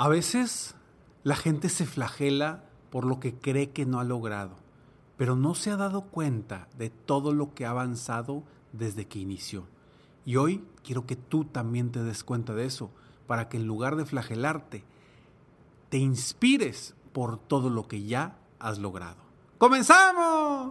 A veces la gente se flagela por lo que cree que no ha logrado, pero no se ha dado cuenta de todo lo que ha avanzado desde que inició. Y hoy quiero que tú también te des cuenta de eso, para que en lugar de flagelarte, te inspires por todo lo que ya has logrado. ¡Comenzamos!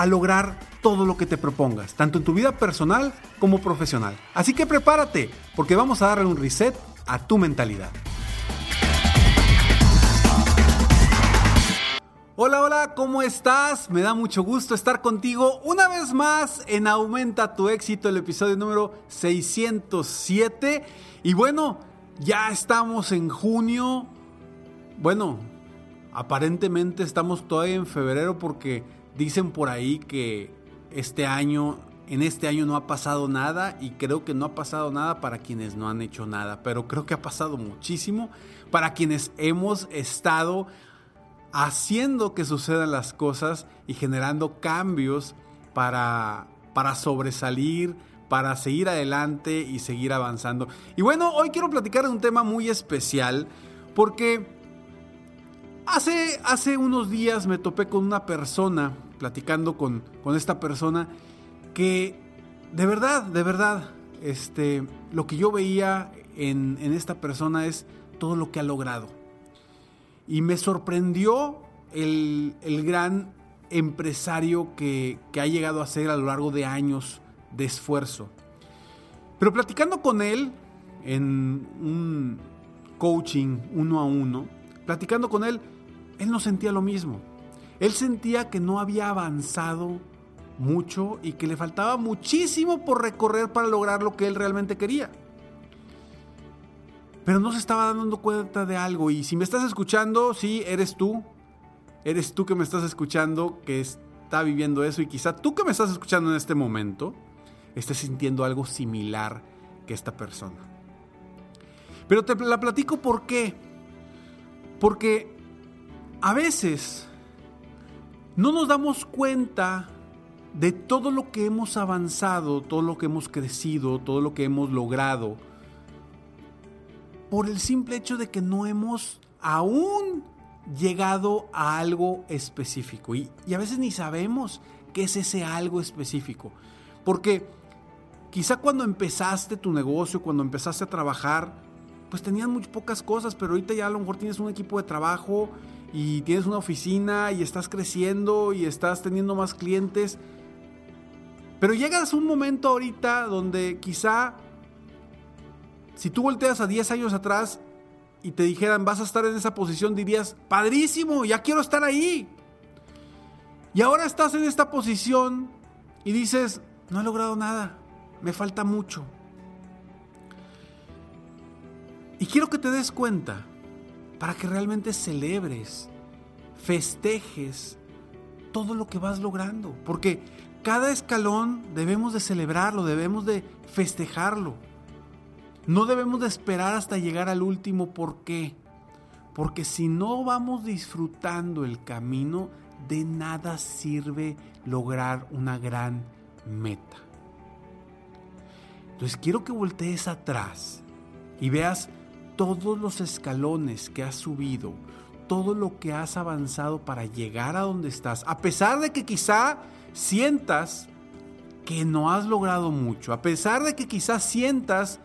a lograr todo lo que te propongas, tanto en tu vida personal como profesional. Así que prepárate, porque vamos a darle un reset a tu mentalidad. Hola, hola, ¿cómo estás? Me da mucho gusto estar contigo una vez más en Aumenta tu éxito, el episodio número 607. Y bueno, ya estamos en junio. Bueno, aparentemente estamos todavía en febrero porque dicen por ahí que este año, en este año no ha pasado nada y creo que no ha pasado nada para quienes no han hecho nada, pero creo que ha pasado muchísimo para quienes hemos estado haciendo que sucedan las cosas y generando cambios para, para sobresalir, para seguir adelante y seguir avanzando. Y bueno, hoy quiero platicar de un tema muy especial porque hace, hace unos días me topé con una persona platicando con, esta persona que de verdad, de verdad, este, lo que yo veía en, esta persona es todo lo que ha logrado. Y me sorprendió el, gran empresario que, que, ha llegado a ser a lo largo de años de esfuerzo. Pero platicando con él en un coaching uno a uno, platicando con él, él no sentía lo mismo. Él sentía que no había avanzado mucho y que le faltaba muchísimo por recorrer para lograr lo que él realmente quería. Pero no se estaba dando cuenta de algo y si me estás escuchando, sí, eres tú. Eres tú que me estás escuchando que está viviendo eso y quizá tú que me estás escuchando en este momento estés sintiendo algo similar que esta persona. Pero te la platico por qué. Porque a veces no nos damos cuenta de todo lo que hemos avanzado, todo lo que hemos crecido, todo lo que hemos logrado, por el simple hecho de que no hemos aún llegado a algo específico. Y, a veces ni sabemos qué es ese algo específico. Porque quizá cuando empezaste tu negocio, cuando empezaste a trabajar, pues tenías muy pocas cosas, pero ahorita ya a lo mejor tienes un equipo de trabajo y tienes una oficina y estás creciendo y estás teniendo más clientes. Pero llegas a un momento ahorita donde quizá si tú volteas a 10 años atrás y te dijeran vas a estar en esa posición, dirías, padrísimo, ya quiero estar ahí. Y ahora estás en esta posición y dices, no he logrado nada, me falta mucho. Y quiero que te des cuenta para que realmente celebres, festejes todo lo que vas logrando. Porque cada escalón debemos de celebrarlo, debemos de festejarlo. No debemos de esperar hasta llegar al último. ¿Por qué? Porque si no vamos disfrutando el camino, de nada sirve lograr una gran meta. Entonces quiero que voltees atrás y veas todos los escalones que has subido, todo lo que has avanzado para llegar a donde estás, a pesar de que quizá sientas que no has logrado mucho, a pesar de que quizás sientas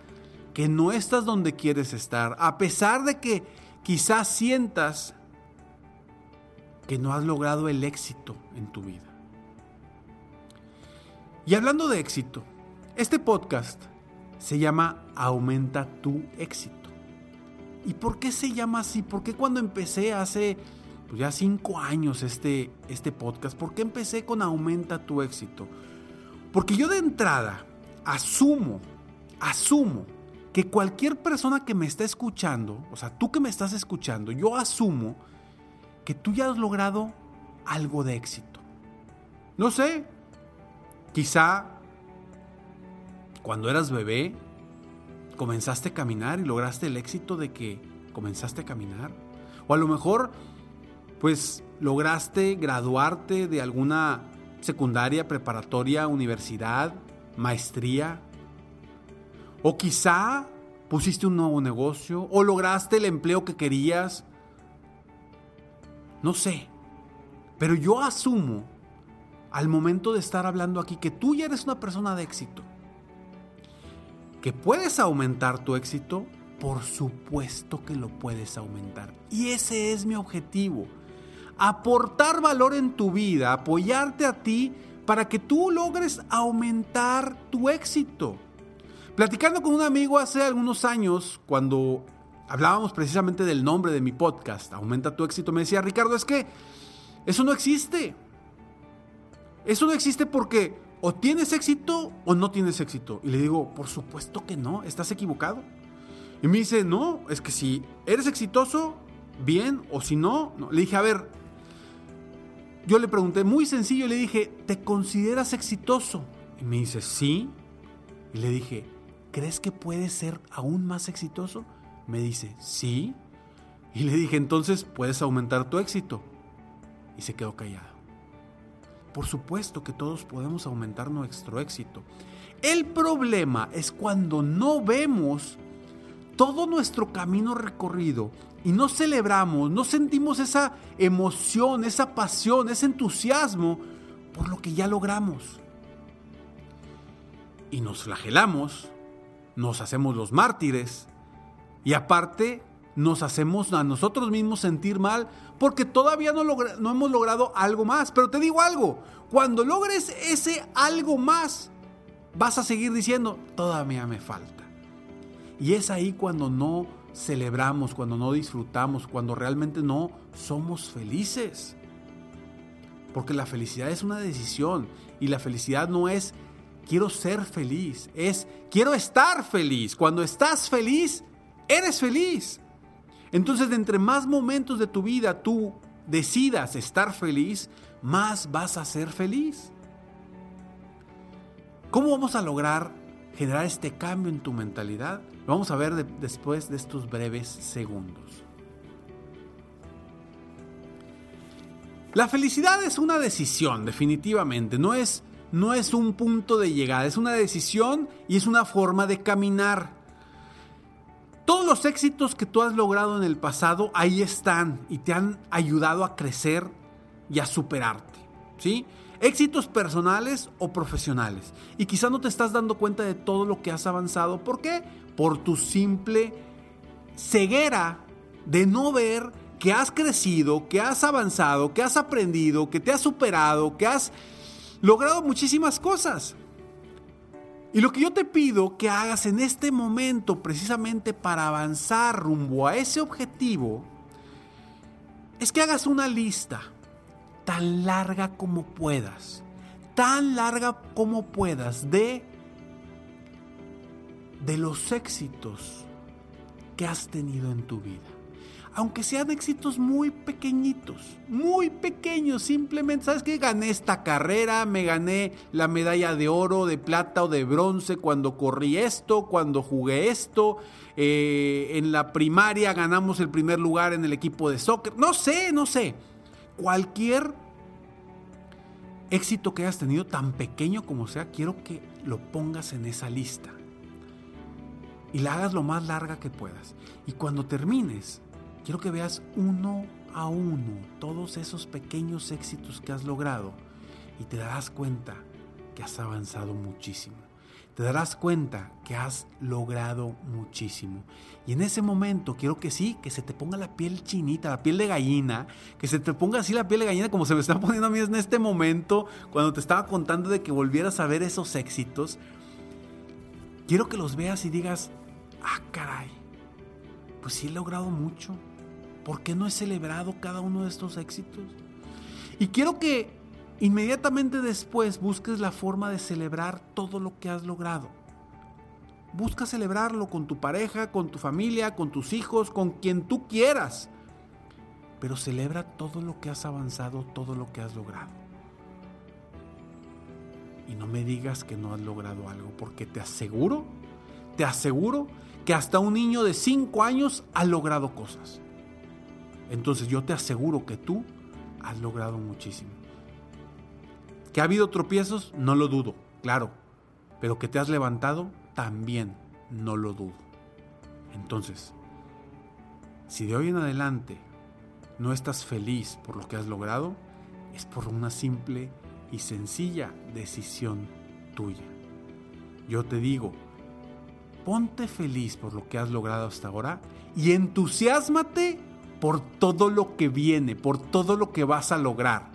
que no estás donde quieres estar, a pesar de que quizás sientas que no has logrado el éxito en tu vida. Y hablando de éxito, este podcast se llama Aumenta tu éxito. ¿Y por qué se llama así? ¿Por qué cuando empecé hace pues ya cinco años este, este podcast, por qué empecé con Aumenta tu éxito? Porque yo de entrada asumo, asumo que cualquier persona que me está escuchando, o sea, tú que me estás escuchando, yo asumo que tú ya has logrado algo de éxito. No sé, quizá cuando eras bebé comenzaste a caminar y lograste el éxito de que comenzaste a caminar. O a lo mejor, pues lograste graduarte de alguna secundaria, preparatoria, universidad, maestría. O quizá pusiste un nuevo negocio o lograste el empleo que querías. No sé. Pero yo asumo al momento de estar hablando aquí que tú ya eres una persona de éxito. Que puedes aumentar tu éxito, por supuesto que lo puedes aumentar. Y ese es mi objetivo. Aportar valor en tu vida, apoyarte a ti para que tú logres aumentar tu éxito. Platicando con un amigo hace algunos años, cuando hablábamos precisamente del nombre de mi podcast, Aumenta tu éxito, me decía, Ricardo, es que eso no existe. Eso no existe porque o tienes éxito o no tienes éxito. Y le digo, por supuesto que no, estás equivocado. Y me dice, no, es que si eres exitoso, bien, o si no, no. Le dije, a ver, yo le pregunté muy sencillo, le dije, ¿te consideras exitoso? Y me dice, sí. Y le dije, ¿crees que puedes ser aún más exitoso? Me dice, sí. Y le dije, entonces puedes aumentar tu éxito. Y se quedó callado. Por supuesto que todos podemos aumentar nuestro éxito. El problema es cuando no vemos todo nuestro camino recorrido y no celebramos, no sentimos esa emoción, esa pasión, ese entusiasmo por lo que ya logramos. Y nos flagelamos, nos hacemos los mártires y aparte nos hacemos a nosotros mismos sentir mal porque todavía no, no hemos logrado algo más. Pero te digo algo, cuando logres ese algo más, vas a seguir diciendo, todavía me falta. Y es ahí cuando no celebramos, cuando no disfrutamos, cuando realmente no somos felices. Porque la felicidad es una decisión y la felicidad no es quiero ser feliz, es quiero estar feliz. Cuando estás feliz, eres feliz. Entonces, entre más momentos de tu vida tú decidas estar feliz, más vas a ser feliz. ¿Cómo vamos a lograr generar este cambio en tu mentalidad? Lo vamos a ver después de estos breves segundos. La felicidad es una decisión, definitivamente. No es, no es un punto de llegada, es una decisión y es una forma de caminar. Todos los éxitos que tú has logrado en el pasado ahí están y te han ayudado a crecer y a superarte. ¿Sí? Éxitos personales o profesionales. Y quizá no te estás dando cuenta de todo lo que has avanzado. ¿Por qué? Por tu simple ceguera de no ver que has crecido, que has avanzado, que has aprendido, que te has superado, que has logrado muchísimas cosas. Y lo que yo te pido que hagas en este momento, precisamente para avanzar rumbo a ese objetivo, es que hagas una lista tan larga como puedas, tan larga como puedas de de los éxitos que has tenido en tu vida. Aunque sean éxitos muy pequeñitos, muy pequeños, simplemente, ¿sabes qué? Gané esta carrera, me gané la medalla de oro, de plata o de bronce cuando corrí esto, cuando jugué esto, eh, en la primaria ganamos el primer lugar en el equipo de soccer, no sé, no sé cualquier éxito que hayas tenido, tan pequeño como sea, quiero que lo pongas en esa lista. Y la hagas lo más larga que puedas. Y cuando termines, quiero que veas uno a uno todos esos pequeños éxitos que has logrado. Y te darás cuenta que has avanzado muchísimo te darás cuenta que has logrado muchísimo. Y en ese momento quiero que sí, que se te ponga la piel chinita, la piel de gallina, que se te ponga así la piel de gallina como se me está poniendo a mí en este momento, cuando te estaba contando de que volvieras a ver esos éxitos. Quiero que los veas y digas, ah, caray, pues sí he logrado mucho. ¿Por qué no he celebrado cada uno de estos éxitos? Y quiero que Inmediatamente después busques la forma de celebrar todo lo que has logrado. busca celebrarlo con tu pareja, con tu familia, con tus hijos, con quien tú quieras. Pero celebra todo lo que has avanzado, todo lo que has logrado. Y no me digas que no has logrado algo, porque te aseguro, te aseguro que hasta un niño de 5 años ha logrado cosas. Entonces yo te aseguro que tú has logrado muchísimo. Que ha habido tropiezos, no lo dudo, claro. Pero que te has levantado, también no lo dudo. Entonces, si de hoy en adelante no estás feliz por lo que has logrado, es por una simple y sencilla decisión tuya. Yo te digo, ponte feliz por lo que has logrado hasta ahora y entusiasmate por todo lo que viene, por todo lo que vas a lograr,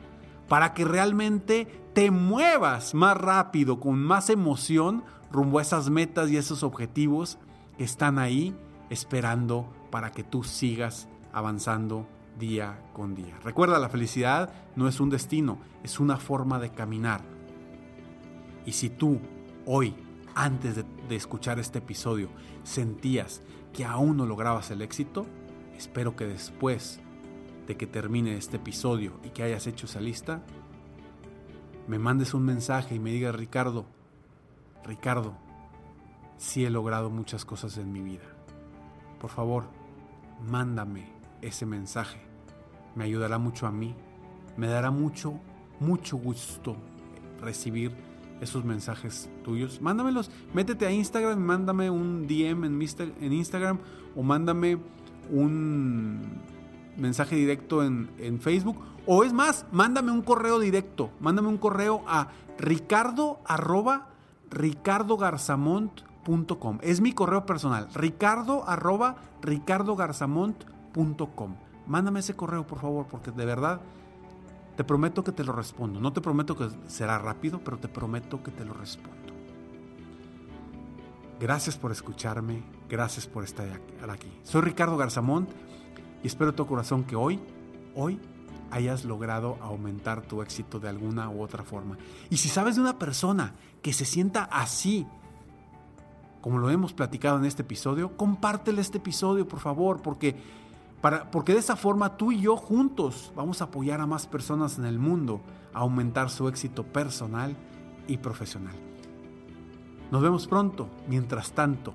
para que realmente te muevas más rápido, con más emoción, rumbo a esas metas y esos objetivos que están ahí esperando para que tú sigas avanzando día con día. Recuerda, la felicidad no es un destino, es una forma de caminar. Y si tú hoy, antes de, de escuchar este episodio, sentías que aún no lograbas el éxito, Espero que después de que termine este episodio y que hayas hecho esa lista, me mandes un mensaje y me digas, Ricardo, Ricardo, sí he logrado muchas cosas en mi vida. Por favor, mándame ese mensaje. Me ayudará mucho a mí. Me dará mucho, mucho gusto recibir esos mensajes tuyos. Mándamelos. Métete a Instagram, mándame un DM en, Instagram o mándame un mensaje directo en, Facebook. O es más, mándame un correo directo. Mándame un correo a ricardo arroba ricardogarzamont.com. Es mi correo personal. Ricardo arroba ricardogarzamont.com. Mándame ese correo, por favor, porque de verdad te prometo que te lo respondo. No te prometo que será rápido, pero te prometo que te lo respondo. Gracias por escucharme, gracias por estar aquí. Soy Ricardo Garzamont y espero todo corazón que hoy, hoy hayas logrado aumentar tu éxito de alguna u otra forma. Y si sabes de una persona que se sienta así, como lo hemos platicado en este episodio, compártele este episodio, por favor, porque, para, porque de esa forma tú y yo juntos vamos a apoyar a más personas en el mundo a aumentar su éxito personal y profesional. Nos vemos pronto. Mientras tanto,